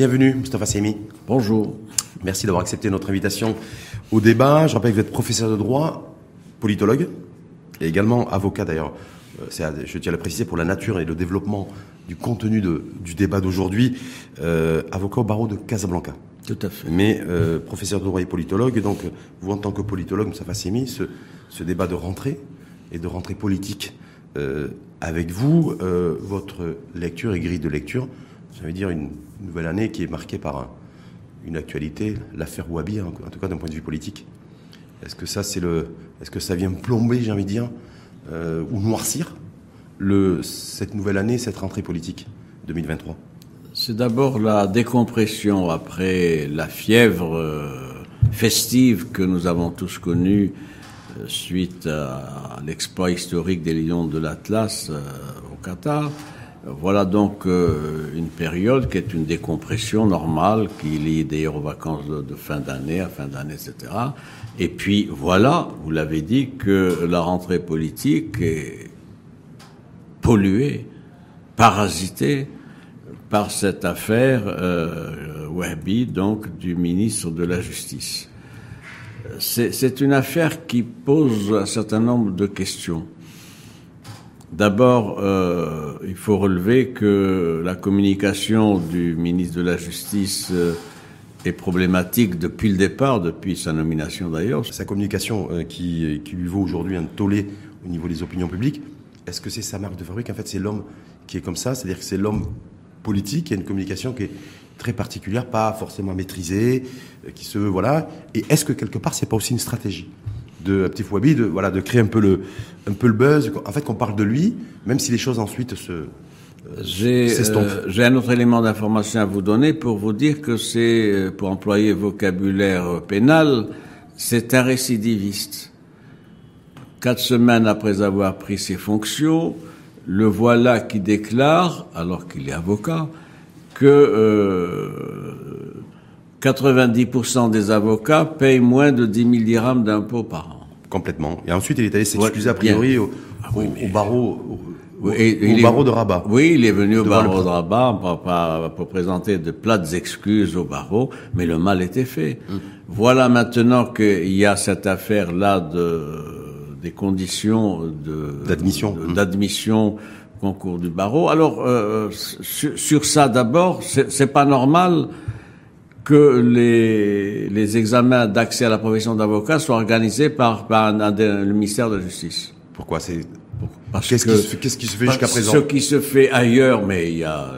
Bienvenue, Mustafa Semi. Bonjour. Merci d'avoir accepté notre invitation au débat. Je rappelle que vous êtes professeur de droit, politologue, et également avocat d'ailleurs. Euh, je tiens à le préciser pour la nature et le développement du contenu du débat d'aujourd'hui. Euh, avocat au barreau de Casablanca. Tout à fait. Mais euh, professeur de droit et politologue. Donc, vous, en tant que politologue, Moustapha Semi, ce, ce débat de rentrée et de rentrée politique avec vous, votre lecture et grille de lecture ça veut dire une nouvelle année qui est marquée par une actualité, l'affaire Wabi, en tout cas d'un point de vue politique. Est-ce que ça, c'est le, est-ce que ça vient plomber, j'ai envie de dire, euh, ou noircir le, cette nouvelle année, cette rentrée politique 2023 C'est d'abord la décompression après la fièvre euh, festive que nous avons tous connue euh, suite à l'exploit historique des Lions de l'Atlas au Qatar. Voilà donc euh, une période qui est une décompression normale, qui lie d'ailleurs aux vacances de, fin d'année, à fin d'année, etc. Et puis voilà, vous l'avez dit, que la rentrée politique est polluée, parasitée par cette affaire euh, donc du ministre de la Justice. C'est une affaire qui pose un certain nombre de questions. D'abord, euh, il faut relever que la communication du ministre de la Justice euh, est problématique depuis le départ, depuis sa nomination d'ailleurs. Sa communication euh, qui, lui vaut aujourd'hui un tollé au niveau des opinions publiques, est-ce que c'est sa marque de fabrique? En fait, c'est l'homme qui est comme ça, c'est-à-dire que c'est l'homme politique qui a une communication qui est très particulière, pas forcément maîtrisée, qui se voilà. Et est-ce que quelque part, c'est pas aussi une stratégie? De Petit Fouabi, de, voilà, de créer un peu le, un peu le buzz, en fait qu'on parle de lui, même si les choses ensuite se... Euh, euh, j'ai un autre élément d'information à vous donner pour vous dire que c'est, euh, pour employer vocabulaire pénal, c'est un récidiviste. Quatre semaines après avoir pris ses fonctions, le voilà qui déclare, alors qu'il est avocat, que euh, 90% des avocats payent moins de 10 000 dirhams d'impôts par an. Complètement. Et ensuite, il est allé s'excuser a priori au, ah au, barreau, au, barreau de Rabat. Oui, il est venu au barreau de Rabat pour, présenter de plates excuses au barreau, mais le mal était fait. Hum. Voilà maintenant qu'il y a cette affaire-là de des conditions de d'admission hum. d'admission concours du barreau. Alors euh, sur, sur, ça d'abord, c'est pas normal que les, les examens d'accès à la profession d'avocat soient organisés par, par le ministère de la Justice. Pourquoi c'est Qu'est-ce qui, qu qui, se fait jusqu'à présent Ce qui se fait ailleurs, mais il y a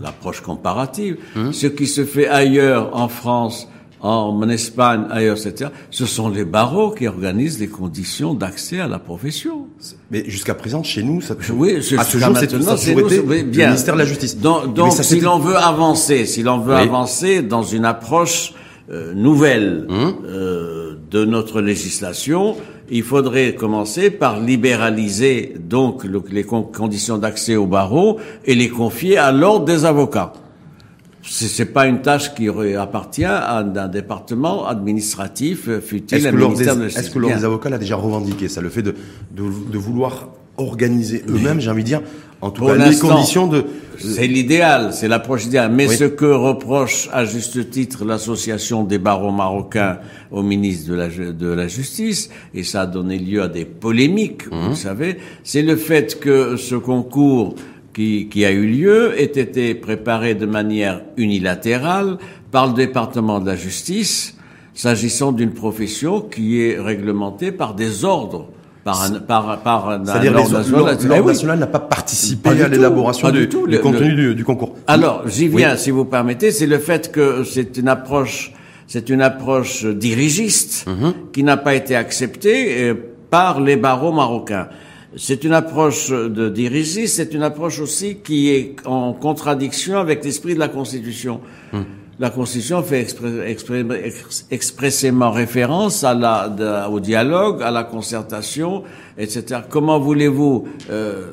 l'approche comparative, hum? ce qui se fait ailleurs en France en Espagne, ailleurs, etc., ce sont les barreaux qui organisent les conditions d'accès à la profession. Mais jusqu'à présent, chez nous, ça oui, à ce jour, c'est le ministère de la Justice. Donc, donc si l'on veut avancer, si l'on veut avancer dans une approche euh, nouvelle hum. euh, de notre législation, il faudrait commencer par libéraliser donc les conditions d'accès aux barreaux et les confier à l'ordre des avocats. C'est pas une tâche qui appartient à un département administratif, euh, fut-il un ministère de Est-ce que l'ordre des avocats l'a déjà revendiqué ça, le fait de, de, vouloir organiser eux-mêmes, j'ai envie de dire, en tout cas les conditions de... C'est l'idéal, c'est l'approche idéale. Mais ce que reproche à juste titre l'association des barreaux marocains au ministre de la, de la Justice, et ça a donné lieu à des polémiques, vous mmh. savez, c'est le fait que ce concours qui, qui, a eu lieu ait été préparé de manière unilatérale par le département de la justice, s'agissant d'une profession qui est réglementée par des ordres. Par un, par, par un, ordre national. L'ordre eh national n'a pas participé à l'élaboration du, du, contenu du, du, concours. Alors, j'y viens, si vous permettez, c'est le fait que c'est une approche, c'est une approche dirigiste mhm. qui n'a pas été acceptée euh, par les barreaux marocains. C'est une approche de diriger, c'est une approche aussi qui est en contradiction avec l'esprit de la Constitution. Hum. La Constitution fait expressément référence à la, au dialogue, à la concertation, etc. Comment voulez-vous euh,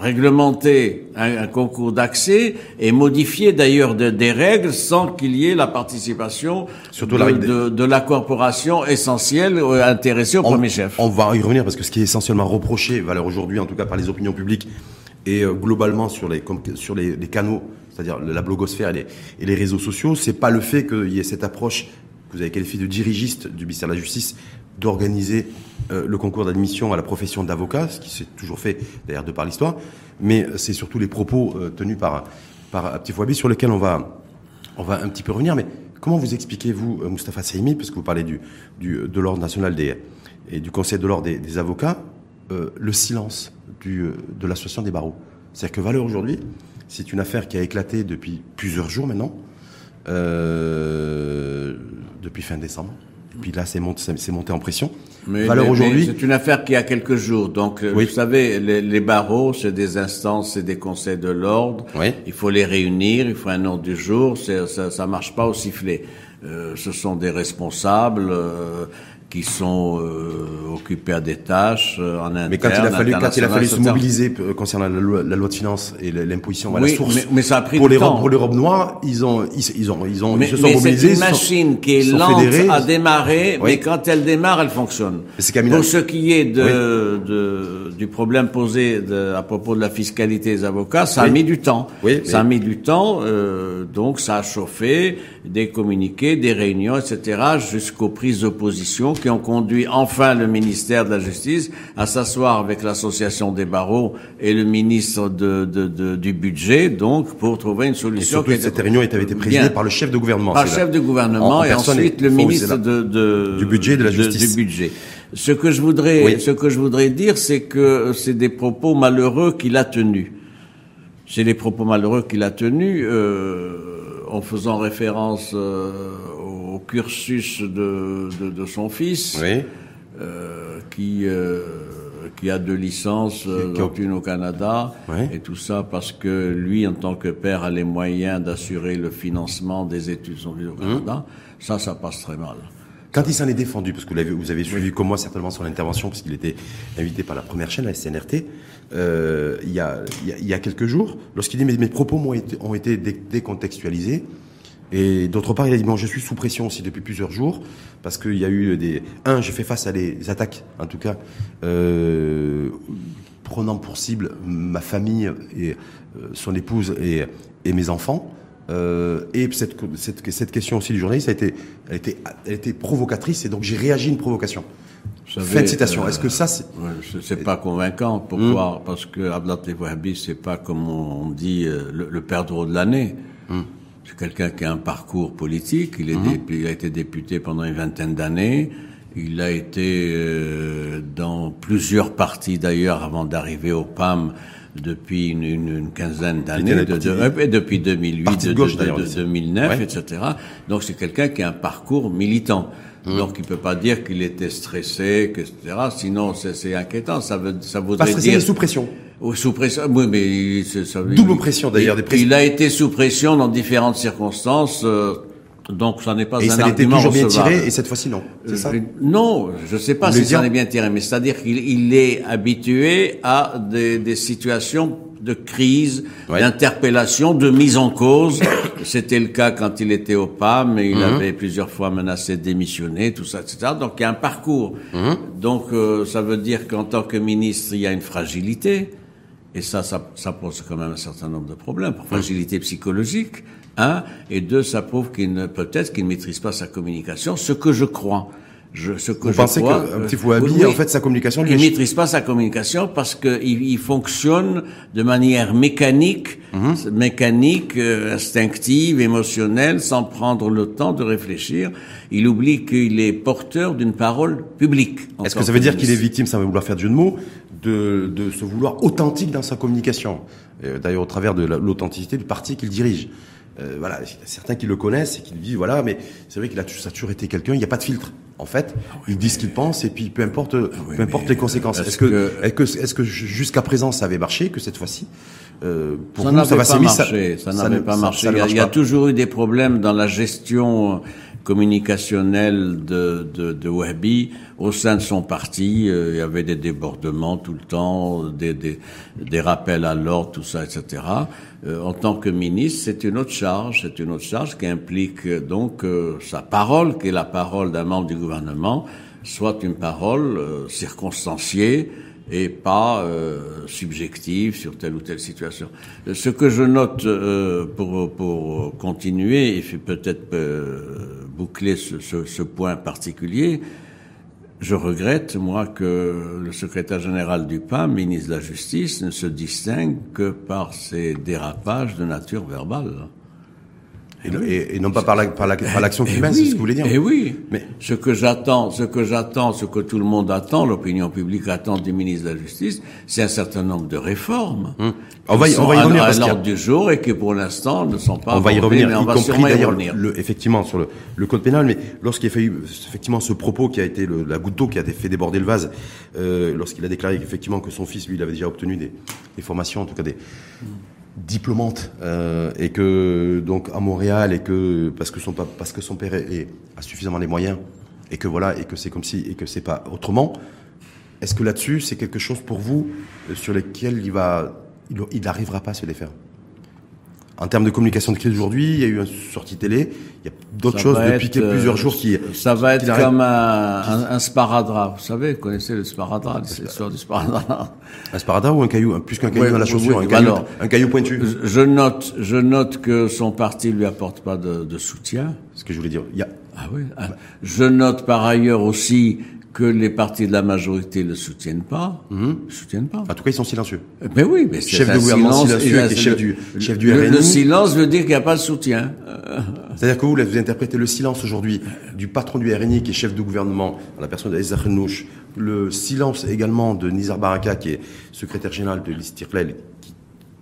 réglementer un, concours d'accès et modifier d'ailleurs des règles sans qu'il y ait la participation Surtout de, de, la corporation essentielle euh, intéressée au premier chef. On va y revenir parce que ce qui est essentiellement reproché, valeur aujourd'hui en tout cas par les opinions publiques, Et globalement sur les sur les, canaux, c'est-à-dire la blogosphère et les, et les réseaux sociaux, c'est pas le fait qu'il y ait cette approche que vous avez qualifiée de dirigiste du ministère de la Justice d'organiser le concours d'admission à la profession d'avocat, ce qui s'est toujours fait d'ailleurs de par l'histoire, mais c'est surtout les propos tenus par par Petit Fouabi sur lesquels on va un petit peu revenir. Mais comment vous expliquez-vous, euh, Moustapha Saïmi, parce que vous parlez de l'ordre national et du Conseil de l'ordre des, avocats, euh, le silence euh, de l'association des barreaux? C'est-à-dire que Valeur aujourd'hui, c'est une affaire qui a éclaté depuis plusieurs jours maintenant, depuis fin décembre. Et puis là, c'est monté, monté, en pression. Mais, aujourd'hui, c'est une affaire qui a quelques jours. Donc, euh, vous savez, les, les barreaux, c'est des instances, c'est des conseils de l'ordre. Oui. Il faut les réunir, il faut un ordre du jour. Ça, ça marche pas au sifflet. Euh, ce sont des responsables. Euh, qui sont euh, occupés à des tâches euh, en interne. Mais quand il a fallu, quand il a fallu se mobiliser euh, concernant la loi, la loi de finances et l'imposition à la source mais, mais, ça a pris pour les temps. pour les robes noires, ils ont ils, ils ont ils ont mais, ils se sont mobilisés. C'est une machine qui est lente à démarrer, mais quand elle démarre, elle fonctionne. Pour ce qui est de, de du problème posé de, à propos de la fiscalité des avocats, ça a mis du temps. Oui, ça a mis du temps, euh, donc ça a chauffé des communiqués, des réunions, etc., jusqu'aux prises d'opposition qui ont conduit enfin le ministère de la Justice à s'asseoir avec l'association des barreaux et le ministre de, de, de, du budget, donc pour trouver une solution. Et cette réunion avait été présidée par le chef de gouvernement. Par le chef de gouvernement et ensuite le ministre de, du budget de la justice. du budget. Ce que je voudrais, ce que je voudrais dire, c'est que c'est des propos malheureux qu'il a tenus. C'est les propos malheureux qu'il a tenus. Euh, en faisant référence euh, cursus de, de, de son fils, oui. euh, qui euh, qui a deux licences, dont une au Canada, oui. et tout ça parce que lui, en tant que père, a les moyens d'assurer le financement des études au Canada. Mmh. Ça, ça passe très mal. Quand il s'en est défendu, parce que vous avez, vous avez suivi comme moi certainement son intervention, puisqu'il était invité par la première chaîne, la SNRT, euh, il, y a, il, y a, quelques jours, lorsqu'il dit mes, mes propos ont été, ont été décontextualisés, et d'autre part, il a dit bon, je suis sous pression aussi depuis plusieurs jours parce qu'il y a eu des. Un, j'ai fait face à des attaques, en tout cas, euh, prenant pour cible ma famille et euh, son épouse et, et mes enfants. Euh, et cette, cette, cette, question aussi du journaliste a été, a été, a été provocatrice et donc j'ai réagi à une provocation. Savez, fin de citation. Est-ce que ça, c'est c'est pas convaincant Pourquoi mmh. Parce que Abdel Wahhabi, c'est pas comme on dit euh, le, le perdreau de l'année. Mmh. C'est quelqu'un qui a un parcours politique. Il, est mmh. il a été député pendant une vingtaine d'années. Il a été euh, dans plusieurs partis d'ailleurs avant d'arriver au PAM depuis une, une, une quinzaine d'années, de, de, depuis 2008, de, gauche, 2009, ouais. etc. Donc c'est quelqu'un qui a un parcours militant. Mmh. Donc il peut pas dire qu'il était stressé, que, etc. Sinon c'est inquiétant. Ça veut, ça voudrait pas stressé, dire sous pression. Oh, sous pression. Oui, mais ça, double il, pression d'ailleurs. Il a été sous pression dans différentes circonstances. Euh, donc ça n'est pas et un ça argument toujours bien tiré et cette fois-ci non. C'est ça Euh, non, je sais pas si ça est bien tiré, mais c'est-à-dire qu'il il est habitué à des, des situations de crise, Ouais. d'interpellation, de mise en cause. C'était le cas quand il était au PAM, et il Mhm. avait plusieurs fois menacé de démissionner, tout ça, etc. Donc il y a un parcours. Mhm. Donc euh, ça veut dire qu'en tant que ministre, il y a une fragilité. Et ça, ça, ça pose quand même un certain nombre de problèmes. Pour fragilité psychologique, un, et deux, ça prouve qu'il ne, peut-être qu'il ne maîtrise pas sa communication, ce que je crois. Je, ce que Vous je pensez qu'un euh, petit Fouabi, oui, en fait, sa communication, il est- maîtrise pas sa communication parce qu'il il fonctionne de manière mécanique, Mhm. mécanique, euh, instinctive, émotionnelle, sans prendre le temps de réfléchir. Il oublie qu'il est porteur d'une parole publique. Est-ce que ça veut dire qu'il est victime, sans vouloir faire de jeu de mots, de, de se vouloir authentique dans sa communication Euh, D'ailleurs, au travers de la- l'authenticité du parti qu'il dirige. Euh, voilà, il y a certains qui le connaissent et qui le disent, voilà, mais c'est vrai qu'il a, toujours été quelqu'un, il n'y a pas de filtre. En fait, il dit ce qu'il pense et puis peu importe, peu importe les conséquences. euh, Est-ce que, que- est-ce que, jusqu'à présent ça avait marché, que cette fois-ci, euh, pour ça n'avait pas marché. Ça, n'avait pas marché. il y a, marche il y a pas. toujours eu des problèmes dans la gestion communicationnelle de, de, de au sein de son parti. euh, il y avait des débordements tout le temps, des, des, des rappels à l'ordre, tout ça, etc. Euh, en tant que ministre, c'est une autre charge. C'est une autre charge qui implique euh, donc euh, sa parole, qui est la parole d'un membre du gouvernement, soit une parole euh, circonstanciée, et pas euh, subjective sur telle ou telle situation. Ce que je note euh, pour, pour continuer et peut-être euh, boucler ce, ce, ce, point particulier, je regrette, moi, que le secrétaire général du PAM, ministre de la Justice, ne se distingue que par ses dérapages de nature verbale. Et, et, non pas par l'action la, par la, qui mène, c'est ce que vous voulez dire. Et oui. Mais ce que j'attends, ce que j'attends, ce que tout le monde attend, l'opinion publique attend du ministre de la Justice, c'est un certain nombre de réformes. Hum. On va y, on va y revenir à, l'ordre du jour et qui pour l'instant ne sont pas. On va y revenir, mais on y va compris d'ailleurs effectivement sur le, le, code pénal. Mais lorsqu'il a fallu effectivement ce propos qui a été le, la goutte d'eau qui a fait déborder le vase, euh, lorsqu'il a déclaré effectivement que son fils lui il avait déjà obtenu des, des formations, en tout cas des hum diplômante euh, et que donc à Montréal et que parce que son parce que son père est, a suffisamment les moyens et que voilà et que c'est comme si et que c'est pas autrement. Est-ce que là-dessus c'est quelque chose pour vous euh, sur lequel il va il n'arrivera pas à se défaire? En termes de communication de crise aujourd'hui, il y a eu une sortie télé, il y a d'autres choses depuis plusieurs jours qui... Ça va être comme un, un, un, sparadrap. Vous savez, vous connaissez le sparadrap, l'histoire du sparadrap. Un sparadrap ou un caillou, plus qu'un caillou dans la chaussure, un, caillou, un caillou pointu je note, je note que son parti lui apporte pas de, de soutien. Ce que je voulais dire. Il y a... Ah oui. Ah. Je note par ailleurs aussi que les partis de la majorité ne soutiennent pas, mmh. soutiennent pas. En tout cas, ils sont silencieux. Ben oui, mais chef de gouvernement silencieux, chef du chef du RNI. Le, silence veut dire qu'il n'y a pas de soutien. C'est-à-dire que vous, vous interprétez le silence aujourd'hui du patron du RNI qui est chef de gouvernement, la personne d'Aïssa Renouch, le silence également de Nizar Baraka qui est secrétaire général de l'Istirlel, qui,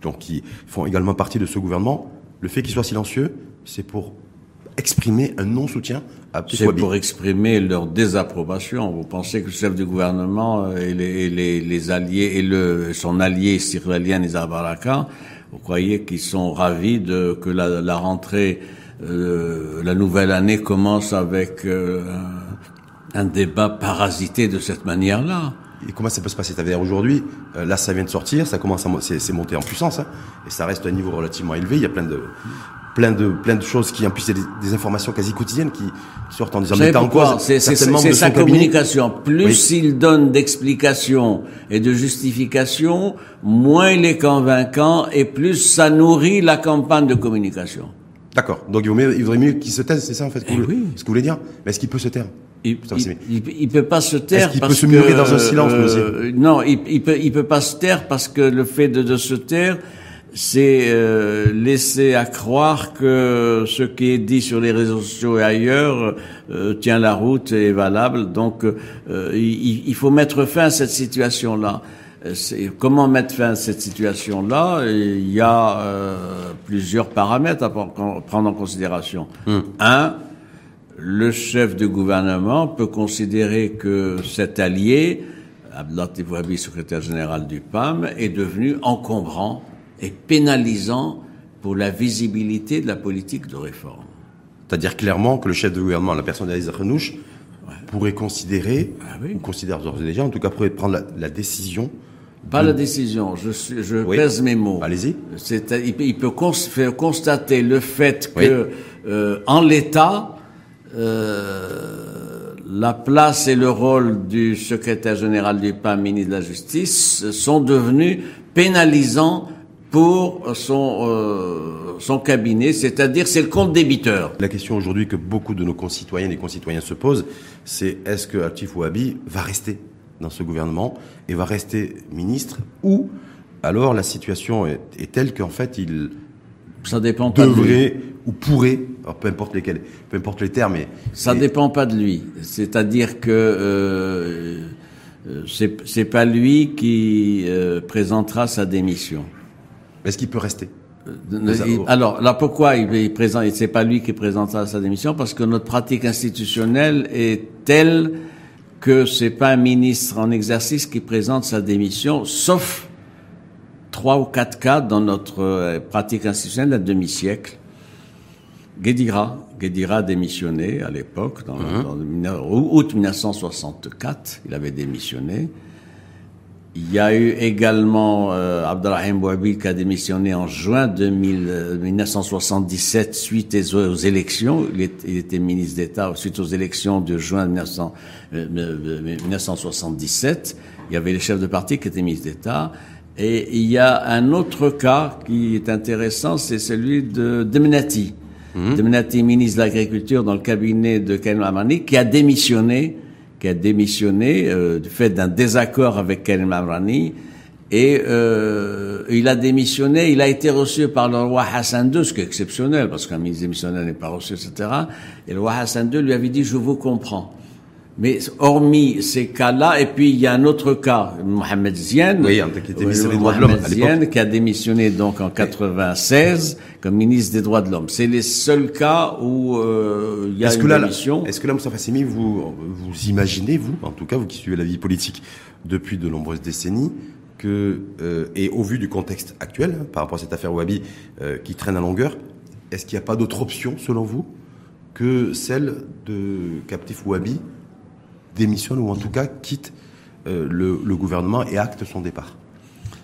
donc qui font également partie de ce gouvernement. Le fait qu'il soit silencieux, c'est pour exprimer un non-soutien C'est pour exprimer leur désapprobation. Vous pensez que le chef du gouvernement et les, les, les alliés et le, son allié syrien Nizar Baraka, vous croyez qu'ils sont ravis de que la, la rentrée, euh, la nouvelle année commence avec euh, un, un débat parasité de cette manière-là? Et comment ça peut se passer? C'est-à-dire aujourd'hui, euh, là ça vient de sortir, ça commence à c'est monté en puissance, hein, et ça reste à un niveau relativement élevé. Il y a plein de plein de plein de choses qui en plus des, des informations quasi quotidiennes qui, sortent en disant mais en quoi c'est sa communication. Plus il donne d'explications et de justifications moins il est convaincant et plus ça nourrit la campagne de communication. D'accord. Donc il vaudrait mieux, mieux qu'il se taise c'est ça en fait eh oui. ce que vous voulez dire? Mais est-ce qu'il peut se taire? Il, il, il, peut pas se taire il parce peut se murer dans un silence euh, non il, il peut il peut pas se taire parce que le fait de, de se taire c'est euh, laisser à croire que ce qui est dit sur les réseaux sociaux et ailleurs euh, tient la route et est valable. Donc, euh, il, il, faut mettre fin à cette situation-là. Comment mettre fin à cette situation-là? Il y a euh, plusieurs paramètres à prendre en considération. Hmm. Un, le chef de gouvernement peut considérer que cet allié, Abdelatif Wabi, secrétaire général du PAM, est devenu encombrant et pénalisant pour la visibilité de la politique de réforme. C'est-à-dire clairement que le chef de gouvernement, la personne d'Alice Renouche, pourrait considérer, ah oui. ou considère d'ores et déjà, en tout cas pourrait prendre la, la décision. Pas de... la décision, je, je oui. pèse mes mots. Allez-y. Il, il, peut cons faire constater le fait que, euh, en l'état, euh, la place et le rôle du secrétaire général du PAM, ministre de la Justice, sont devenus pénalisants pour son, euh, son cabinet, c'est-à-dire c'est le compte débiteur. La question aujourd'hui que beaucoup de nos concitoyennes et concitoyens se posent, c'est est-ce que Atif Ouabi va rester dans ce gouvernement et va rester ministre ou alors la situation est, est telle qu'en fait il ça dépend pas devrait de ou pourrait, alors peu importe lesquels, peu importe les termes, mais ça mais... dépend pas de lui. C'est-à-dire que euh, c'est c'est pas lui qui euh, présentera sa démission. Est-ce qu'il peut rester? Alors là, pourquoi il, il présente C'est pas lui qui présente sa démission? Parce que notre pratique institutionnelle est telle que c'est pas un ministre en exercice qui présente sa démission, sauf trois ou quatre cas dans notre euh, pratique institutionnelle d'un demi-siècle. Guédira, Guédira a démissionné à l'époque, dans, mmh. dans, août 1964, il avait démissionné. Il y a eu également euh, Abdelrahim Bouabi qui a démissionné en juin 2000, 1977 suite aux, élections. Il, était ministre d'État suite aux élections de juin 1900, 1977. Il y avait les chefs de parti qui étaient ministres d'État. Et il y a un autre cas qui est intéressant, c'est celui de Demenati. Mmh. Demenati, ministre de l'Agriculture dans le cabinet de Ken Amani, qui a démissionné qui a démissionné euh, du fait d'un désaccord avec Karim Amrani. Et euh, il a démissionné, il a été reçu par le roi Hassan II, ce qui est exceptionnel, parce qu'un ministre démissionnaire n'est pas reçu, etc. Et le roi Hassan II lui avait dit, je vous comprends. Mais hormis ces cas-là, et puis il y a un autre cas, Mohamed Zian, oui, qui, était de Zian, qui a démissionné donc en 96 comme ministre des droits de l'homme. C'est les seuls cas où euh, il y a est une démission. Est-ce que là, Moustapha Fassimi, vous vous imaginez, vous, en tout cas vous qui suivez la vie politique depuis de nombreuses décennies, que euh, et au vu du contexte actuel hein, par rapport à cette affaire Wabi euh, qui traîne à longueur, est-ce qu'il n'y a pas d'autre option selon vous que celle de Captif Wabi démissionne ou en tout cas quitte euh, le, gouvernement et acte son départ.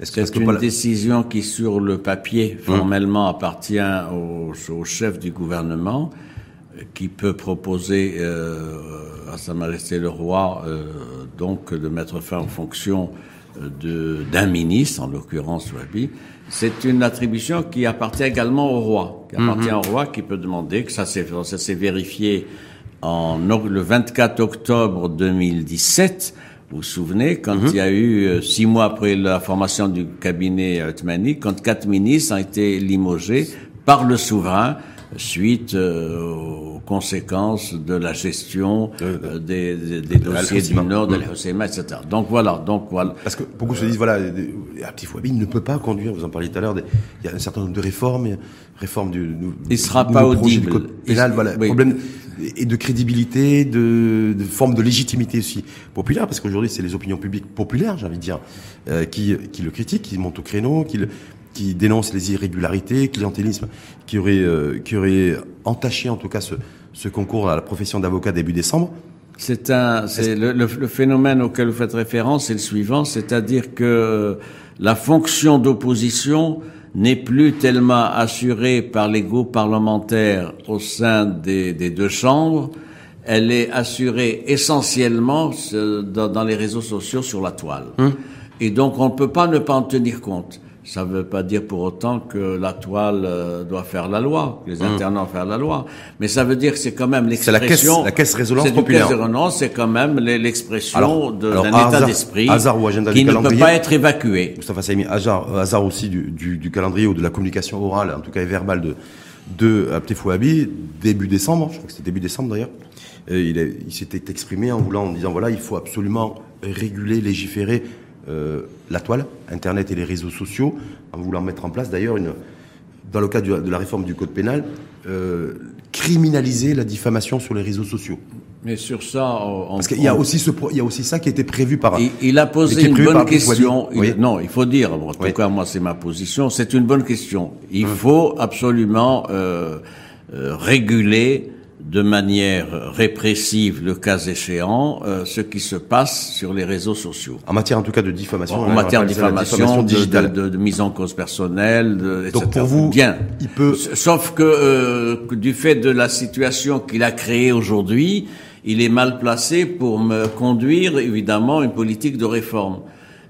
C'est une décision qui, sur le papier, hum. formellement appartient au, chef du gouvernement, euh, qui peut proposer euh, à Sa Majesté le Roi donc de mettre fin aux fonctions d'un ministre, en l'occurrence Wabi. C'est une attribution qui appartient également au roi, qui appartient hum, hum. au roi, qui peut demander que ça s'est vérifié en, le 24 octobre 2017, vous vous souvenez, quand mhm. il y a eu, euh, six mois après la formation du cabinet Othmani, quand quatre ministres ont été limogés par le souverain suite euh, aux conséquences de la gestion euh, des, des, dossiers du Nord, de l'Husseima, etc. Donc voilà, donc voilà. Parce que beaucoup se disent, voilà, Abdi Fouabi ne peut pas conduire, vous en parliez tout à l'heure, il y a un certain nombre de réformes, réformes du... Il sera pas audible. Du code pénal, voilà, problème et de crédibilité, de, de, forme de légitimité aussi populaire, parce qu'aujourd'hui c'est les opinions publiques populaires, j'ai envie de dire, euh, qui, qui le critiquent, qui montent au créneau, qui, le, qui dénoncent les irrégularités, clientélisme, qui aurait, euh, qui aurait entaché en tout cas ce, ce concours à la profession d'avocat début décembre. C'est un, c'est le, le, phénomène auquel vous faites référence, c'est le suivant, c'est-à-dire que la fonction d'opposition n'est plus tellement assurée par les groupes parlementaires au sein des, deux chambres, elle est assurée essentiellement dans, les réseaux sociaux sur la toile. Hum. Et donc on ne peut pas ne pas en tenir compte. Ça ne veut pas dire pour autant que la toile euh, doit faire la loi, que les hum. internats doivent faire la loi. Mais ça veut dire que c'est quand même l'expression... C'est la caisse, résonance populaire. C'est quand même l'expression d'un état d'esprit qui ne peut pas être évacué. Mustafa Saïmi, hasard, hasard aussi du, du, du, calendrier ou de la communication orale, en tout cas verbale de, de Abtefouabi, début décembre, je crois que c'était début décembre d'ailleurs, il, il s'était exprimé en voulant, en disant voilà, il faut absolument réguler, légiférer euh, la toile, Internet et les réseaux sociaux, en voulant mettre en place d'ailleurs une, dans le cadre de la réforme du code pénal, euh, criminaliser la diffamation sur les réseaux sociaux. Mais sur ça, parce qu'il y a aussi ce, il y a aussi ça qui été prévu par. Il, il a posé une bonne question. non, il faut dire. en tout cas, moi, c'est ma position. C'est une bonne question. Il hum. faut absolument euh réguler de manière répressive, le cas échéant, euh, ce qui se passe sur les réseaux sociaux. En matière, en tout cas, de diffamation. En, matière de diffamation, de, mise en cause personnelle, etc. Donc pour vous, bien. Il peut. Sauf que, euh, du fait de la situation qu'il a créée aujourd'hui, il est mal placé pour me conduire, évidemment, une politique de réforme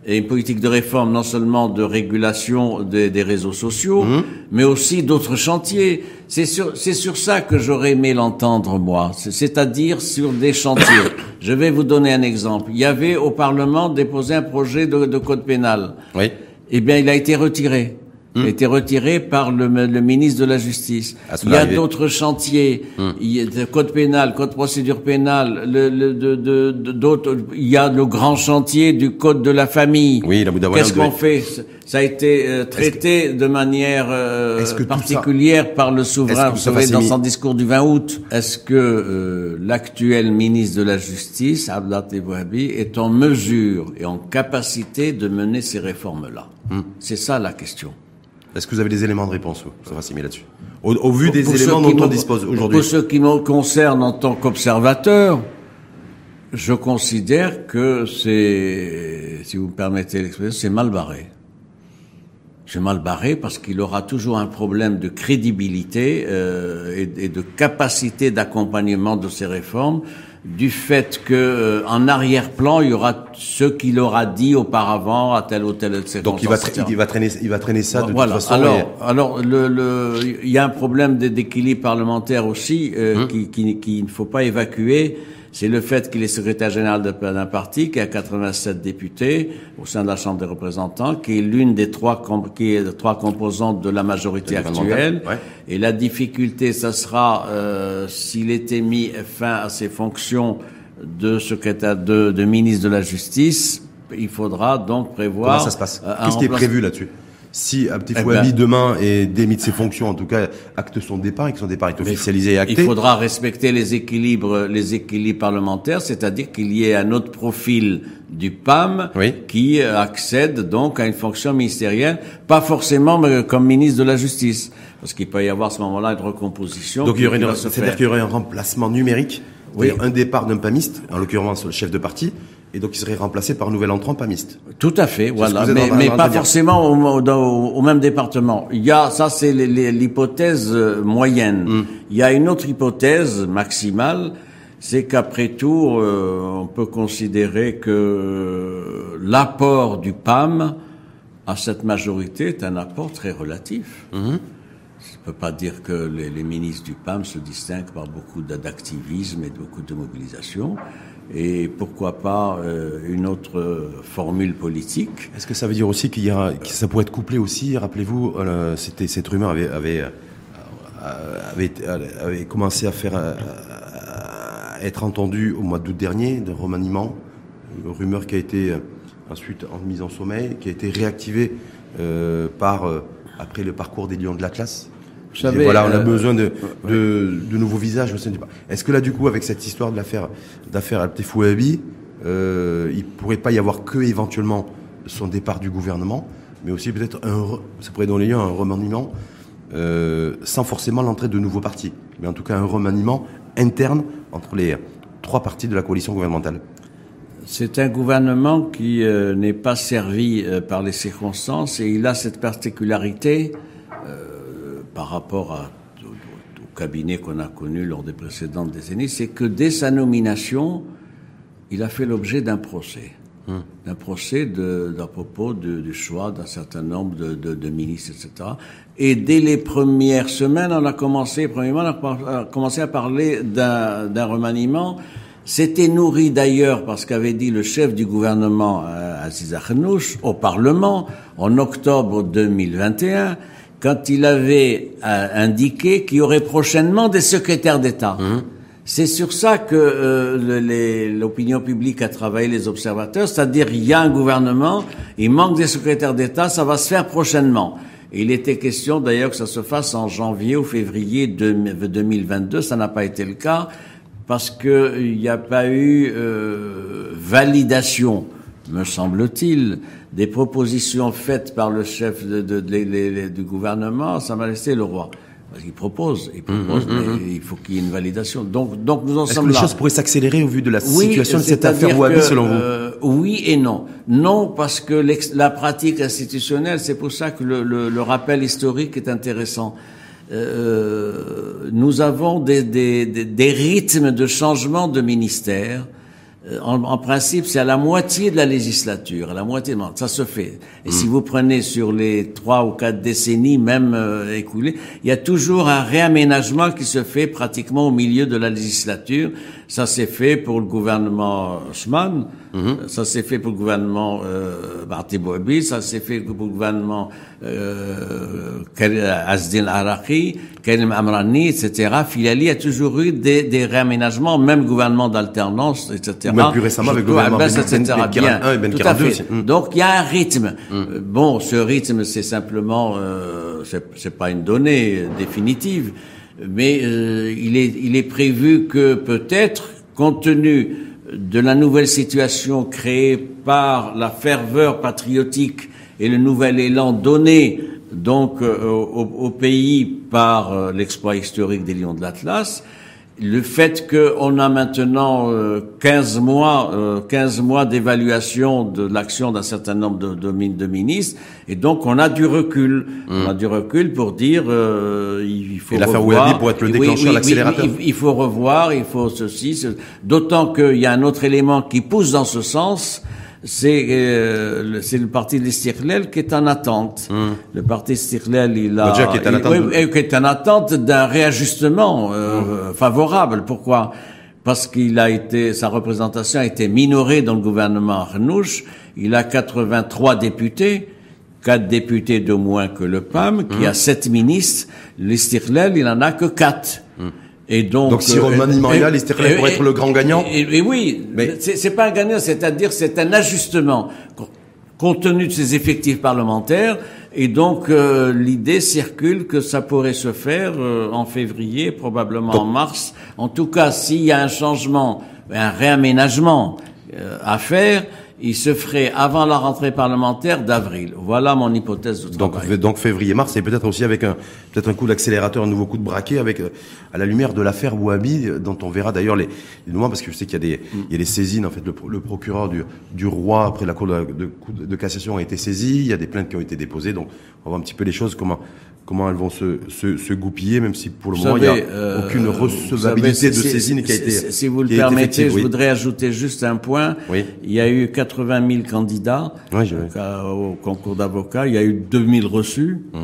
et une politique de réforme non seulement de régulation des, réseaux sociaux, mmh. mais aussi d'autres chantiers. C'est sur, c'est sur ça que j'aurais aimé l'entendre, moi, c'est-à-dire sur des chantiers. Je vais vous donner un exemple. Il y avait au Parlement déposé un projet de, de code pénal. Oui. Eh bien, il a été retiré. Il a été retiré par le, le ministre de la Justice. Ah, il y a d'autres chantiers. Hmm. Il y a le code pénal, code procédure pénale, le, le, de, de, d'autres. Il y a le grand chantier du code de la famille. Oui, la Qu'est-ce qu'on fait? Ça a été euh, traité de manière euh, particulière par le souverain, vous savez, dans son discours du 20 août. Est-ce que euh, l'actuel ministre de la Justice, Abdel Tebouabi, est en mesure et en capacité de mener ces réformes-là? Hmm. C'est ça la question. Est-ce que vous avez des éléments de réponse, ça va là-dessus au, vu des éléments dont on dispose aujourd'hui. Pour ce qui me concerne en tant qu'observateur, je considère que c'est si vous me permettez l'expression, c'est mal barré. C'est mal barré parce qu'il aura toujours un problème de crédibilité euh, et, et, de capacité d'accompagnement de ces réformes du fait que euh, en arrière-plan il y aura ce qu'il aura dit auparavant à tel ou tel circonstance. Donc il va, il va traîner, il va traîner ça de voilà. toute façon. Alors, alors le, le, il y a un problème d'équilibre parlementaire aussi euh, hum. qui, qui, qui, ne faut pas évacuer c'est le fait qu'il est secrétaire général d'un parti qui a 87 députés au sein de la Chambre des représentants, qui est l'une des trois, qui est trois composantes de la majorité actuelle. Et la difficulté, ça sera euh, s'il était mis fin à ses fonctions de secrétaire de, de ministre de la Justice, il faudra donc prévoir. Comment ça se passe? euh, Qu'est-ce qui est prévu là-dessus? Si Abdel eh ben, demain est démis de ses fonctions, en tout cas acte son départ et que son départ est officialisé et acté. Il faudra respecter les équilibres, les équilibres parlementaires, c'est-à-dire qu'il y ait un autre profil du PAM qui accède donc à une fonction ministérielle, pas forcément comme ministre de la Justice, parce qu'il peut y avoir à ce moment-là une recomposition. Donc il y aurait, c'est-à-dire qu'il y aurait un remplacement numérique, oui. un départ d'un PAMiste, en l'occurrence le chef de parti, et donc il serait remplacé par un nouvel entrant PAMiste. Tout à fait, voilà, mais, pas forcément au, même département. Il y a, ça c'est l'hypothèse euh, moyenne. Hmm. Il y a une autre hypothèse maximale, c'est qu'après tout, euh, on peut considérer que l'apport du PAM à cette majorité est un apport très relatif. Hmm. Je ne peux pas dire que les, les, ministres du PAM se distinguent par beaucoup d'activisme et beaucoup de mobilisation et pourquoi pas euh, une autre formule politique. Est-ce que ça veut dire aussi qu'il y a, que ça pourrait être couplé aussi Rappelez-vous, euh, c'était cette rumeur avait avait, euh, avait, commencé à faire à être entendue au mois d'août dernier d'un remaniement, une rumeur qui a été ensuite mise en sommeil, qui a été réactivée par après le parcours des Lions de l'Atlas voilà, on a euh, besoin de, de, de, nouveaux visages. Est-ce que là, du coup, avec cette histoire de l'affaire d'affaire Abtefouabi, euh, il pourrait pas y avoir que éventuellement son départ du gouvernement, mais aussi peut-être un, ça pourrait donner lieu à un remaniement euh, sans forcément l'entrée de nouveaux partis, mais en tout cas un remaniement interne entre les trois partis de la coalition gouvernementale. C'est un gouvernement qui euh, n'est pas servi euh, par les circonstances et il a cette particularité par rapport à, au, cabinet qu'on a connu lors des précédentes décennies, c'est que dès sa nomination, il a fait l'objet d'un procès. Hum. D'un procès de, d'à propos du choix d'un certain nombre de, de, de, ministres, etc. Et dès les premières semaines, on a commencé, premièrement, on a commencé à parler d'un, d'un remaniement. C'était nourri d'ailleurs par ce qu'avait dit le chef du gouvernement, euh, Aziz Akhnouch, au Parlement en octobre 2021 quand il avait euh, indiqué qu'il y aurait prochainement des secrétaires d'État. Mmh. C'est sur ça que euh, l'opinion publique a travaillé, les observateurs, c'est-à-dire il y a un gouvernement, il manque des secrétaires d'État, ça va se faire prochainement. il était question d'ailleurs que ça se fasse en janvier ou février 2022, ça n'a pas été le cas parce qu'il n'y a pas eu euh, validation, me semble-t-il, des propositions faites par le chef de, de, de, du gouvernement, ça m'a laissé le roi. Il propose, il propose, mmh, mmh, mais mmh. il faut qu'il y ait une validation. Donc, donc nous en sommes là. Est-ce que les choses pourraient s'accélérer au vu de la situation de cette affaire Wahhabi, selon vous euh, Oui et non. Non, parce que la pratique institutionnelle, c'est pour ça que le, le, le, rappel historique est intéressant. Euh, nous avons des, des, des, des rythmes de changement de ministère en, en, principe, c'est à la moitié de la législature, à la moitié, de ça se fait. Et si hmm. vous prenez sur les trois ou quatre décennies même euh, écoulées, il y a toujours un réaménagement qui se fait pratiquement au milieu de la législature. Ça s'est fait pour le gouvernement Osman, hmm. ça s'est fait pour le gouvernement euh, Bouabi, ça s'est fait pour le gouvernement euh, Asdin Araki, Karim Amrani, etc. Filali a toujours eu des, des réaménagements, même gouvernement d'alternance, etc même plus récemment avec le gouvernement ben, ben, ben tout à fait. Hmm. Donc il y a un rythme. Hmm. Euh, bon, ce rythme, c'est simplement, euh, c'est pas une donnée définitive, mais euh, il est prévu que peut-être, compte tenu de la nouvelle situation créée par la ferveur patriotique et le nouvel élan donné donc euh, au, au, pays par l'exploit historique des Lions de l'Atlas, le fait qu'on a maintenant 15 euh, mois, euh, 15 mois d'évaluation de l'action d'un certain nombre de, de, de, ministres, et donc on a du recul. On a du recul pour dire euh, il faut. Et l'affaire Ouabi pour être le déclencheur, l'accélérateur. il, il, faut revoir, il faut ceci. Ce... D'autant qu'il y a un autre élément qui pousse dans ce sens c'est euh, c'est le parti de l'Istiklal qui est en attente. Hum. Le parti Istiklal, il a qui est en attente, il, qui est en attente d'un réajustement euh, hum. favorable. Pourquoi? Parce qu'il a été sa représentation a été minorée dans le gouvernement Arnouch. Il a 83 députés. Quatre députés de moins que le PAM, qui hum. a sept ministres. L'Istiklal, il en a que quatre. Et donc, donc si euh, remaniement il y pour être le grand gagnant. Et, oui, mais c'est pas un gagnant, c'est-à-dire c'est un ajustement compte tenu de ses effectifs parlementaires. Et donc euh, l'idée circule que ça pourrait se faire euh, en février, probablement en mars. En tout cas, s'il y a un changement, un réaménagement à faire, il se ferait avant la rentrée parlementaire d'avril. Voilà mon hypothèse de travail. Donc, donc février-mars, et peut-être aussi avec un peut-être un coup d'accélérateur, un nouveau coup de braquet, avec euh, à la lumière de l'affaire Wahhabi, euh, dont on verra d'ailleurs les, les parce que je sais qu'il y a des il y a des saisines en fait. Le, le procureur du, du roi après la cour de, de, de, cassation a été saisi, il y a des plaintes qui ont été déposées, donc on va voir un petit peu les choses comment comment elles vont se, se, se goupiller, même si pour le moment il n'y a euh, aucune recevabilité de saisine qui a été. Si vous le permettez, je voudrais ajouter juste un point. Oui. Il y a eu 80 000 candidats oui, au concours d'avocats. Il y a eu 2000 reçus. Mmh.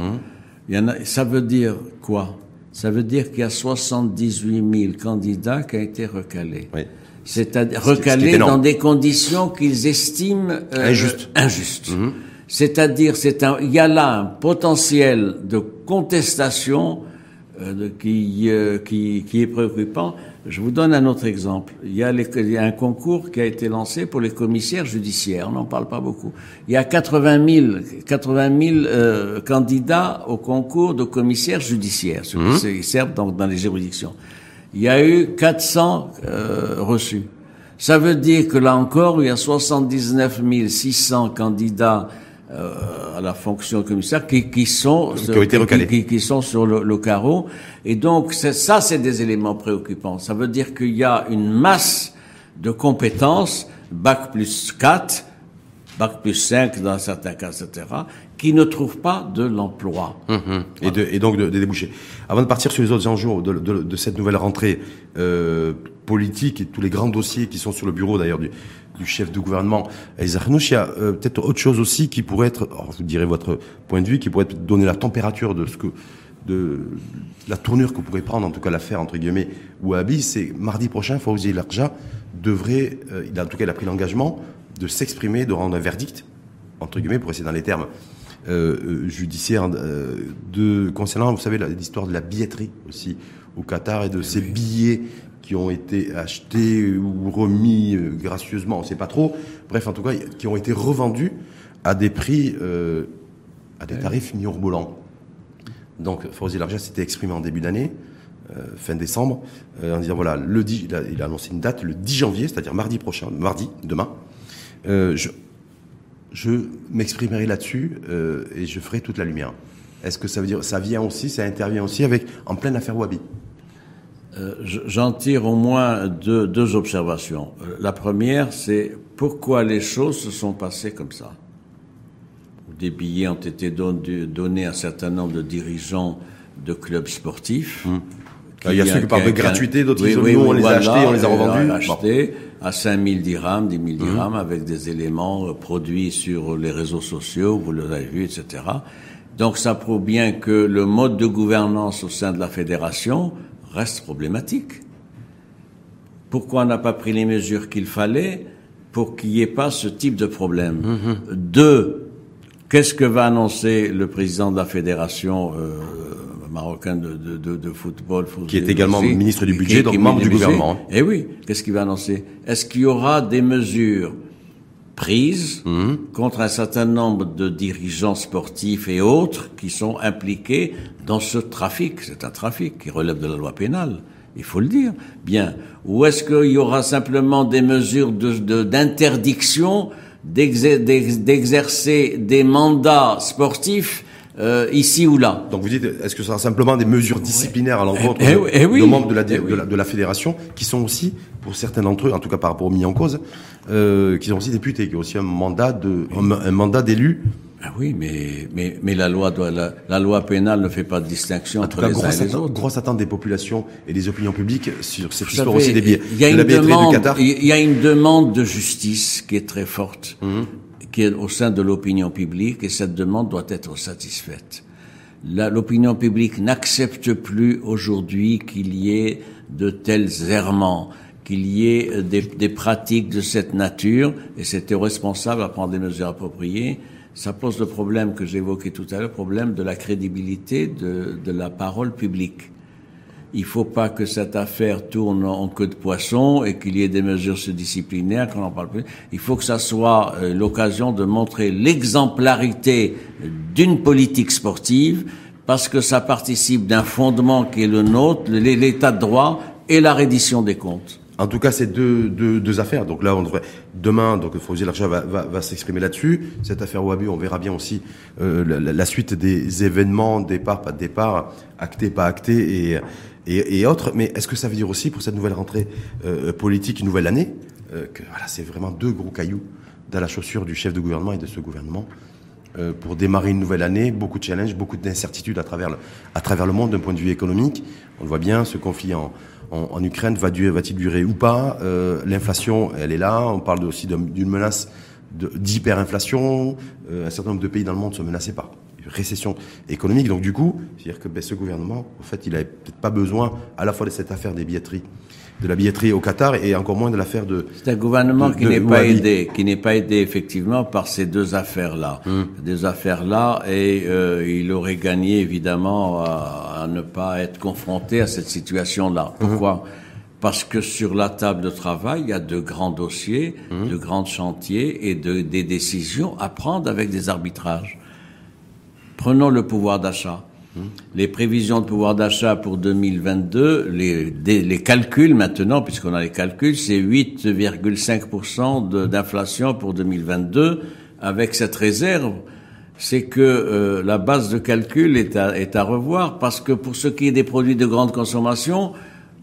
Il y en a, ça veut dire quoi? Ça veut dire qu'il y a 78 000 candidats qui ont été recalés. Oui. C'est-à-dire recalés dans des conditions qu'ils estiment euh, injustes. injustes. Mmh. C'est-à-dire, c'est un, il y a là un potentiel de contestation euh, qui, euh, qui, qui, est préoccupant. Je vous donne un autre exemple. Il y, a les, il y, a un concours qui a été lancé pour les commissaires judiciaires. On n'en parle pas beaucoup. Il y a 80 000, 80 000 euh, candidats au concours de commissaires judiciaires, ceux mmh. qui servent donc dans les juridictions. Il y a eu 400 euh, reçus. Ça veut dire que là encore, il y a 79 600 candidats euh, à la fonction de commissaire qui, qui sont qui, ont été recalés. Qui, qui, sont sur le, le carreau. Et donc ça c'est des éléments préoccupants. Ça veut dire qu'il y a une masse de compétences bac plus 4 bac plus 5 dans certains cas etc qui ne trouvent pas de l'emploi. Mmh, mmh. et, de, et donc de, de, déboucher avant de partir sur les autres enjeux de, de, de cette nouvelle rentrée euh, politique et tous les grands dossiers qui sont sur le bureau d'ailleurs du du chef de gouvernement Aizarnouch, il y a euh, peut-être autre chose aussi qui pourrait être, vous direz votre point de vue, qui pourrait donner la température de ce que de la tournure que pourrait prendre, en tout cas l'affaire entre guillemets Wahhabi, c'est mardi prochain, Fawzi Larja devrait, euh, il a, en tout cas il a pris l'engagement de s'exprimer, de rendre un verdict entre guillemets pour essayer dans les termes euh, judiciaires de concernant, vous savez, l'histoire de la billetterie aussi au Qatar et de ces billets qui ont été achetés ou remis euh, gracieusement, on ne sait pas trop. Bref, en tout cas, qui ont été revendus à des prix, euh, à des tarifs mirobolants. Donc, Fawzi Larja s'était exprimé en début d'année, euh, fin décembre, euh, en disant voilà, le 10, il, a, il, a, annoncé une date, le 10 janvier, c'est-à-dire mardi prochain, mardi, demain. Je, je m'exprimerai là-dessus et je ferai toute la lumière. Est-ce que ça veut dire, ça vient aussi, ça intervient aussi avec en pleine affaire Wabi? J'en tire au moins deux, deux observations. Euh, la première, c'est pourquoi les choses se sont passées comme ça. Des billets ont été donnés à un certain nombre de dirigeants de clubs sportifs. Hum. Il y a ceux qui parlent de gratuité, d'autres qui oui, on les a achetés, on les a revendus. achetés à 5000 dirhams, 10 000 hum. dirhams, avec des éléments euh, produits sur les réseaux sociaux, vous l'avez vu, etc. Donc ça prouve bien que le mode de gouvernance au sein de la fédération reste problématique. Pourquoi on n'a pas pris les mesures qu'il fallait pour qu'il n'y ait pas ce type de problème? Mm-hmm. Deux, qu'est-ce que va annoncer le président de la fédération euh, marocaine de, de, de, football Qui est également ministre du budget, donc membre du gouvernement. Eh oui, qu'est-ce qu'il va annoncer? Est-ce qu'il y aura des mesures prises mm-hmm. contre un certain nombre de dirigeants sportifs et autres qui sont impliqués dans ce trafic. C'est un trafic qui relève de la loi pénale. Il faut le dire. Bien. Ou est-ce qu'il y aura simplement des mesures d'interdiction de, d'exercer des mandats sportifs euh, ici ou là. Donc vous dites, est-ce que ce sera simplement des mesures disciplinaires à l'encontre Eh, de, eh, eh oui. de membres de la, Eh de, oui. la, de la fédération, qui sont aussi, pour certains d'entre eux, en tout cas par rapport aux mis en cause, euh, qui sont aussi députés, qui ont aussi un mandat de, un, un mandat d'élu. Ah oui, mais, mais, mais la loi doit, la, la loi pénale ne fait pas de distinction En entre cas, les uns grosse, et les attente, autres. grosse attente des populations et des opinions publiques sur cette Vous histoire savez, aussi des billets. Il y a de une demande, du Qatar. il y a une demande de justice qui est très forte, Mhm. Qui est au sein de l'opinion publique, et cette demande doit être satisfaite. L'opinion publique n'accepte plus aujourd'hui qu'il y ait de tels errements, qu'il y ait euh, des, pratiques de cette nature, et c'est aux responsables à prendre des mesures appropriées. Ça pose le problème que j'évoquais tout à l'heure, le problème de la crédibilité de la parole publique. Il faut pas que cette affaire tourne en queue de poisson et qu'il y ait des mesures disciplinaires, qu'on en parle plus. Il faut que ça soit euh, l'occasion de montrer l'exemplarité d'une politique sportive parce que ça participe d'un fondement qui est le nôtre, l'état de droit et la reddition des comptes. En tout cas, c'est deux, deux, deux affaires. Donc là, on devrait demain, donc Fauzi Larcha va, s'exprimer là-dessus. Cette affaire Wabu, on verra bien aussi euh, la suite des événements, départ, pas de départ, acté, pas acté et, et, et autres. Mais est-ce que ça veut dire aussi pour cette nouvelle rentrée euh, politique, une nouvelle année, euh, que voilà, c'est vraiment deux gros cailloux dans la chaussure du chef de gouvernement et de ce gouvernement euh, pour démarrer une nouvelle année, beaucoup de challenges, beaucoup d'incertitudes à travers le, à travers le monde d'un point de vue économique. On le voit bien, ce conflit en, en, Ukraine va durer, va-t-il durer ou pas? Euh, L'inflation, elle est là. On parle aussi d'un- d'une menace d'hyperinflation. Euh, un certain nombre de pays dans le monde sont menacés par récession économique. Donc du coup, c'est-à-dire que ben, ce gouvernement, en fait, il avait peut-être pas besoin à la fois de cette affaire des billetteries, de la billetterie au Qatar et encore moins de l'affaire de C'est un gouvernement de- qui n'est pas aidé, qui n'est pas aidé effectivement par ces deux affaires-là, des affaires-là, et euh, il aurait gagné évidemment à, à ne pas être confronté à cette situation-là. Pourquoi? Parce que sur la table de travail, il y a de grands dossiers, de grands chantiers et de, des décisions à prendre avec des arbitrages. Prenons le pouvoir d'achat. Les prévisions de pouvoir d'achat pour 2022, les, des- les calculs maintenant, puisqu'on a les calculs, c'est 8,5% de- d'inflation pour 2022, avec cette réserve. C'est que euh, la base de calcul est à, est à revoir, parce que pour ce qui est des produits de grande consommation,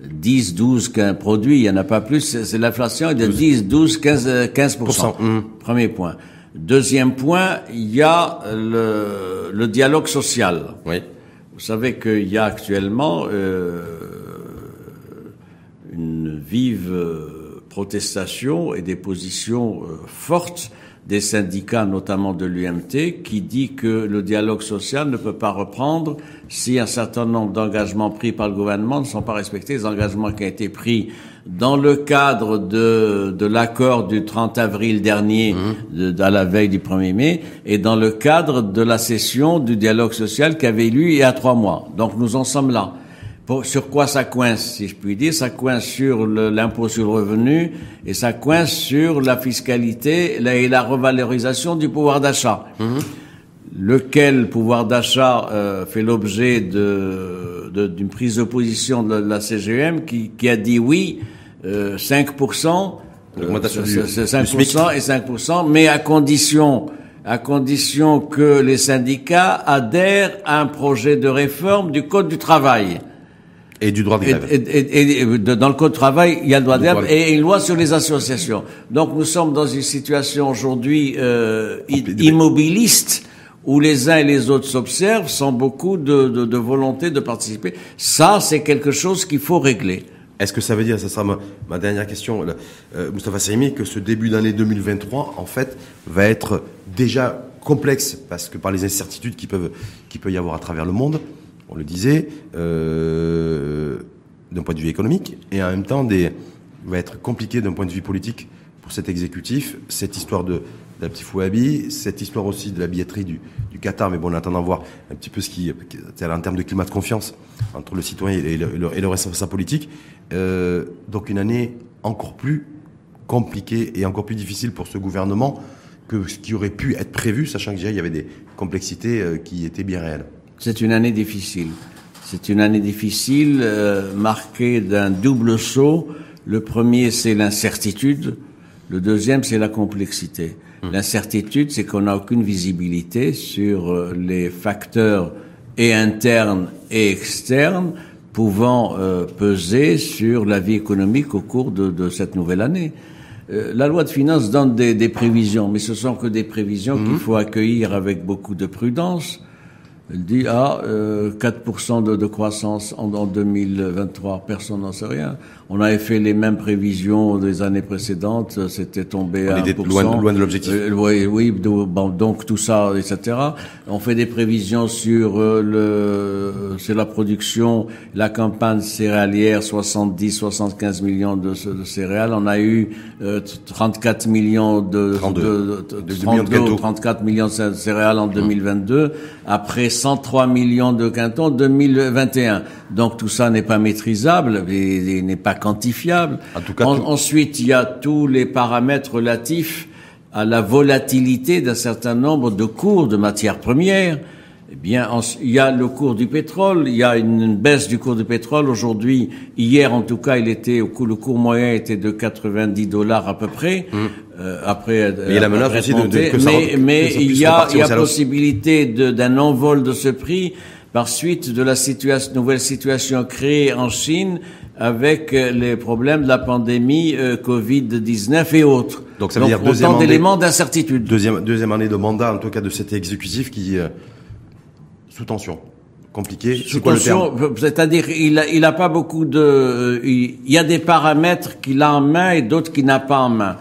10, 12, 15 produits, il n'y en a pas plus, c'est l'inflation est de 10, 12, 15, euh, 15%. Premier point. Deuxième point, il y a le, le dialogue social. oui. Vous savez qu'il y a actuellement euh, une vive euh, protestation et des positions euh, fortes des syndicats, notamment de l'UMT, qui dit que le dialogue social ne peut pas reprendre si un certain nombre d'engagements pris par le gouvernement ne sont pas respectés, les engagements qui ont été pris dans le cadre de, de l'accord du 30 avril dernier, de, à la veille du 1er mai, et dans le cadre de la session du dialogue social qui avait lieu il y a trois mois. Donc nous en sommes là. Pour- sur quoi ça coince, si je puis dire? Ça coince sur l'impôt sur le revenu et ça coince sur la fiscalité la- et la revalorisation du pouvoir d'achat. Lequel pouvoir d'achat euh, fait l'objet de- de- d'une prise de position de la CGM qui, qui a dit oui, euh, 5%, L'augmentation euh, c'est-. 5% et 5%, mais à condition, à condition que les syndicats adhèrent à un projet de réforme du Code du travail. Et du droit de grève. et- et- et de- dans le code du travail, il y a le droit de grève et une loi sur les associations. Donc nous sommes dans une situation aujourd'hui euh, immobiliste où les uns et les autres s'observent sans beaucoup de, de- de volonté de participer. Ça, c'est quelque chose qu'il faut régler. Est-ce que ça veut dire, ça sera ma, dernière question, euh, Moustapha Saimi, que ce début d'année 2023, en fait, va être déjà complexe parce que par les incertitudes qui peuvent, qui peut y avoir à travers le monde, on le disait, euh, d'un point de vue économique, et en même temps, des, va être compliqué d'un point de vue politique pour cet exécutif, cette histoire de, de la petite Fouabi, cette histoire aussi de la billetterie du, Qatar, mais bon, en attendant voir un petit peu ce qui, en termes de climat de confiance entre le citoyen et le, et le, et le responsable politique. Euh, donc une année encore plus compliquée et encore plus difficile pour ce gouvernement que ce qui aurait pu être prévu, sachant que dirais, il y avait des complexités euh, qui étaient bien réelles. C'est une année difficile. C'est une année difficile euh, marquée d'un double saut. Le premier, c'est l'incertitude. Le deuxième, c'est la complexité. Mmh. L'incertitude, c'est qu'on n'a aucune visibilité sur euh, les facteurs et internes et externes pouvant euh, peser sur la vie économique au cours de, de cette nouvelle année. Euh, la loi de finances donne des, des, prévisions, mais ce sont que des prévisions qu'il mmh. faut accueillir avec beaucoup de prudence. Elle dit ah euh, 4% de, de, croissance en, en 2023, personne n'en sait rien. On avait fait les mêmes prévisions des années précédentes, c'était tombé à 1%. Loin, loin de l'objectif. Euh, oui, oui bon, donc tout ça, etc. On fait des prévisions sur euh, le, c'est la production, la campagne céréalière, 70-75 millions de, de, céréales. On a eu euh, 34 millions de, 32, de, de 32 ou 34 millions de céréales en 2022, après 103 millions de quintons en 2021. Donc tout ça n'est pas maîtrisable et, et n'est pas quantifiable. En tout cas, en, tout... Ensuite, il y a tous les paramètres relatifs à la volatilité d'un certain nombre de cours de matières premières. Eh bien, il y a le cours du pétrole, il y a une baisse du cours du pétrole. Aujourd'hui, hier en tout cas, il était au cours, le cours moyen était de 90 dollars à peu près. Mmh. Euh, après, mais il y a la menace aussi de, de, que mais, ça, mais que ça il y a, il y a possibilité d'un envol de ce prix par suite de la situation, nouvelle situation créée en Chine avec les problèmes de la pandémie euh, Covid-19 et autres. Donc ça veut Donc, dire deuxième d'éléments d'incertitude. deuxième, deuxième année de mandat, en tout cas de cet exécutif qui euh, sous tension, compliqué. C'est-à-dire il a, il a pas beaucoup de, euh, il, il y a des paramètres qu'il a en main et d'autres qu'il n'a pas en main.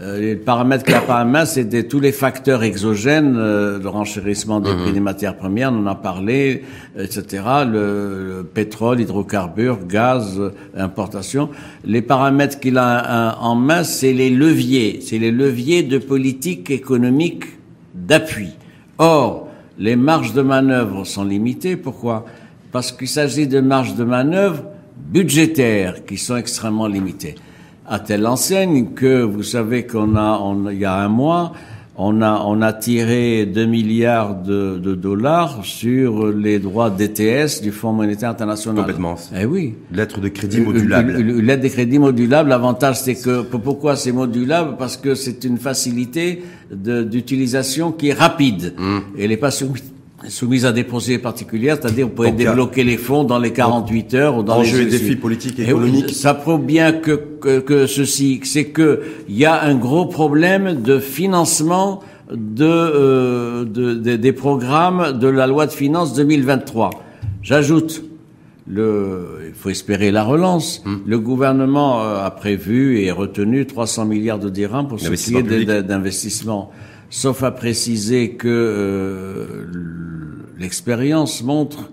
Euh, les paramètres qu'il n'a pas en main, c'est des- tous les facteurs exogènes, euh, le renchérissement des prix des matières premières, on en a parlé, etc. Le, le pétrole, hydrocarbures, gaz, euh, importation. Les paramètres qu'il a en- en main, c'est les leviers, c'est les leviers de politique économique d'appui. Or, les marges de manœuvre sont limitées. Pourquoi? Parce qu'il s'agit de marges de manœuvre budgétaires qui sont extrêmement limitées. À telle enseigne que vous savez qu'on a, on- il y a un mois, on a, on a tiré 2 milliards de, de dollars sur les droits DTS du Fonds monétaire international. Complètement. Eh oui. Lettre de crédit modulable. Lettre de crédit modulable. L'avantage, c'est que pourquoi c'est modulable? Parce que c'est une facilité d'utilisation qui est rapide. Mmh. Et elle n'est pas soumise, soumise à des procédures particulières, c'est-à-dire vous pouvez Donc, a- débloquer les fonds dans les 48 heures ou dans Enjeux les et défis politiques et Eh économiques. ça prouve bien que, que, que ceci, c'est que il y a un gros problème de financement de, euh, de- de- des programmes de la loi de finances 2023. J'ajoute, le, il faut espérer la relance. Hmm. Le gouvernement euh, a prévu et retenu 300 milliards de dirhams pour ce qui est d'investissement. Sauf à préciser que euh, l'expérience montre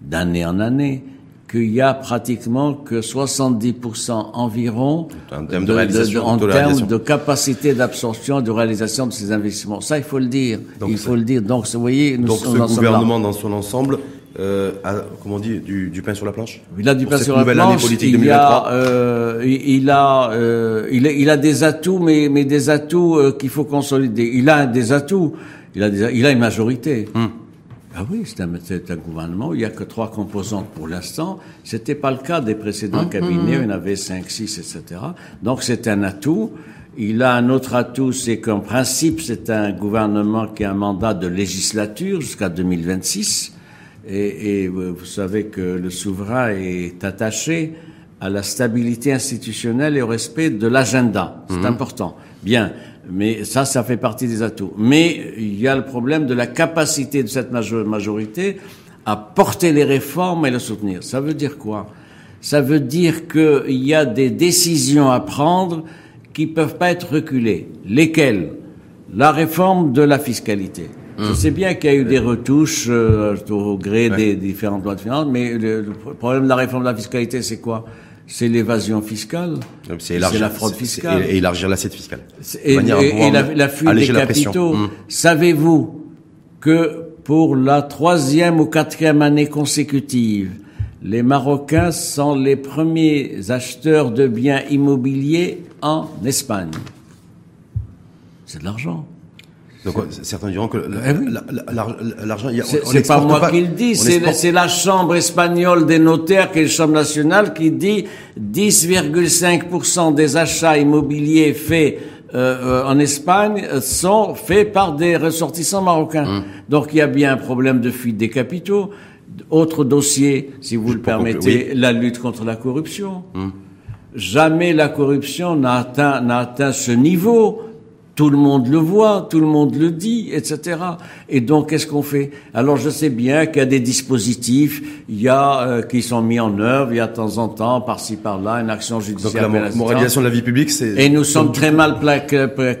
d'année en année qu'il y a pratiquement que 70% environ En termes de en de termes réalisation. de capacité d'absorption, de réalisation de ces investissements. Ça, il faut le dire. Donc, il faut le dire. Donc, vous voyez, nous Donc sommes ce gouvernement dans son ensemble euh, comment on dit, du, du pain sur la planche Il a du pain sur la planche. politique il, y 2023. a, euh, il, il a, euh, il, a, il a des atouts, mais, mais des atouts euh, qu'il faut consolider. Il a des atouts. Il a, des, il a une majorité. Hmm. Ah oui, c'est un, un gouvernement où il n'y a que trois composantes pour l'instant. C'était pas le cas des précédents Hmm. cabinets, il y en avait cinq, six, etc. Donc c'est un atout. Il a un autre atout, c'est qu'en principe, c'est un gouvernement qui a un mandat de législature jusqu'à 2026. Et, et vous vous savez que le souverain est attaché à la stabilité institutionnelle et au respect de l'agenda. C'est important. Bien. Mais ça, ça fait partie des atouts. Mais il y a le problème de la capacité de cette majo- majorité à porter les réformes et les soutenir. Ça veut dire quoi? Ça veut dire qu'il y a des décisions à prendre qui peuvent pas être reculées. Lesquelles? La réforme de la fiscalité. Je sais bien qu'il y a eu des retouches euh, au gré des différentes lois de finances, mais le, le problème de la réforme de la fiscalité, c'est quoi? C'est l'évasion fiscale? C'est la fraude fiscale? Et, élargir l'assiette fiscale. Et, la, la fuite des capitaux. Hum. Savez-vous que pour la troisième ou quatrième année consécutive, les Marocains sont les premiers acheteurs de biens immobiliers en Espagne? C'est de l'argent. Donc euh, certains diront que l'argent, C'est pas moi qui le dis, c'est la Chambre espagnole des notaires, qui est la Chambre nationale, qui dit 10,5% des achats immobiliers faits euh, en Espagne sont faits par des ressortissants marocains. Hum. Donc il y a bien un problème de fuite des capitaux. Autre dossier, si vous le permettez, la lutte contre la corruption. Hum. Jamais la corruption n'a atteint, n'a atteint ce niveau tout le monde le voit, tout le monde le dit, etc. Et donc, qu'est-ce qu'on fait? Alors, je sais bien qu'il y a des dispositifs, il y a euh, qui sont mis en œuvre, il y a de temps en temps, par-ci par-là, une action judiciaire. Donc, la moralisation de la vie publique, c'est. Et nous sommes très mal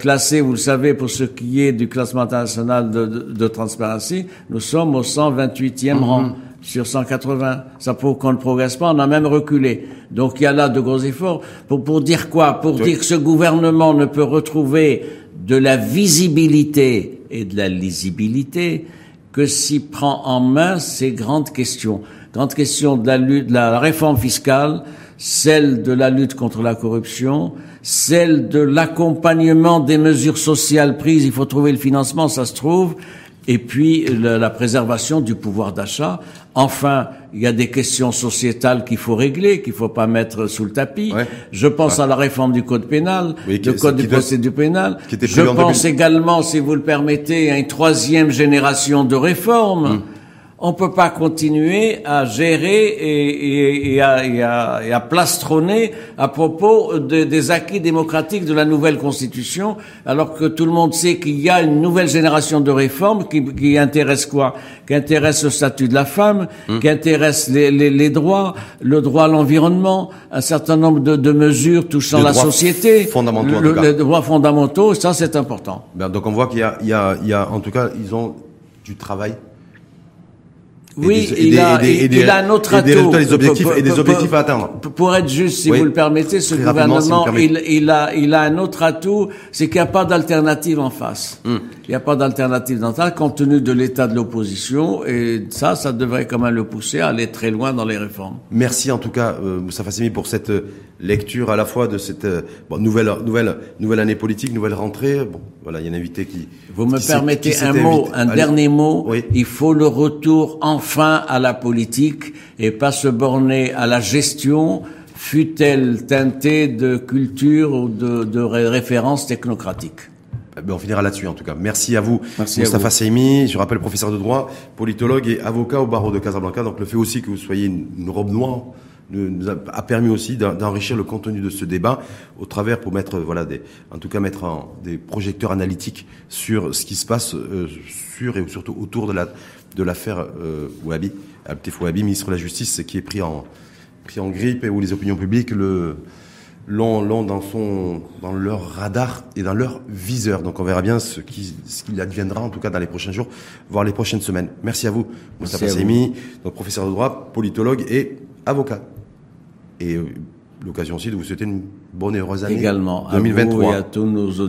classés, vous le savez, pour ce qui est du classement international de, de, de transparency, nous sommes au 128e mhm. rang sur 180. Ça prouve qu'on ne progresse pas, on a même reculé. Donc il y a là de gros efforts. Pour, pour dire quoi? Pour dire que ce gouvernement ne peut retrouver de la visibilité et de la lisibilité que s'il prend en main ces grandes questions. Grandes questions de la lutte, de la réforme fiscale, celle de la lutte contre la corruption, celle de l'accompagnement des mesures sociales prises, il faut trouver le financement, ça se trouve, et puis la, préservation du pouvoir d'achat. Enfin, il y a des questions sociétales qu'il faut régler, qu'il faut pas mettre sous le tapis. Je pense à la réforme du code pénal, le code du procédure pénal. Je pense également, si vous le permettez, à une troisième génération de réformes. Hum on peut pas continuer à gérer et, et, à, et, à, et, à, plastronner à propos des acquis démocratiques de la nouvelle constitution, alors que tout le monde sait qu'il y a une nouvelle génération de réformes qui, qui intéresse quoi? Qui intéresse le statut de la femme, hum. qui intéresse les, les, les, droits, le droit à l'environnement, un certain nombre de, de mesures touchant la société, fondamentaux, le, les droits fondamentaux. Ça, c'est important. Ben, donc on voit qu'il y, y, y a, en tout cas, ils ont du travail oui, il, a, il, a un autre atout. Des objectifs, et des objectifs à atteindre. Pour être juste, si vous le permettez, ce gouvernement, il, il, a, il a un autre atout, c'est qu'il n'y a pas d'alternative en face. Hmm. Il n'y a pas d'alternative dans ça, compte tenu de l'état de l'opposition, et ça, ça devrait quand même le pousser à aller très loin dans les réformes. Merci en tout cas, euh, Moussa Fassimi, pour cette euh, lecture à la fois de cette euh, bon, nouvelle, nouvelle, nouvelle année politique, nouvelle rentrée. Bon, voilà, il y a un invité qui. Vous me permettez un mot, un dernier mot. Oui. Il faut le retour enfin à la politique et pas se borner à la gestion, fut-elle teintée de culture ou de, de références technocratiques. Eh ben on finira là-dessus en tout cas. Merci à vous, Merci Moustapha Seimi. Je rappelle professeur de droit, politologue et avocat au barreau de Casablanca. Donc le fait aussi que vous soyez une robe noire nous a permis aussi d'enrichir le contenu de ce débat au travers pour mettre voilà des en tout cas mettre en, des projecteurs analytiques sur ce qui se passe euh, sur et surtout autour de la de l'affaire euh, Ouabi Abdef Ouabi ministre de la Justice qui est pris en pris en grippe et où les opinions publiques le l'ont l'ont dans son dans leur radar et dans leur viseur. Donc on verra bien ce qui ce qu'il adviendra en tout cas dans les prochains jours voire les prochaines semaines. Merci à vous Moustapha Semi donc professeur de droit politologue et avocat et euh, l'occasion aussi de vous souhaiter une bonne et heureuse année Également, 2023. À vous et à tous nos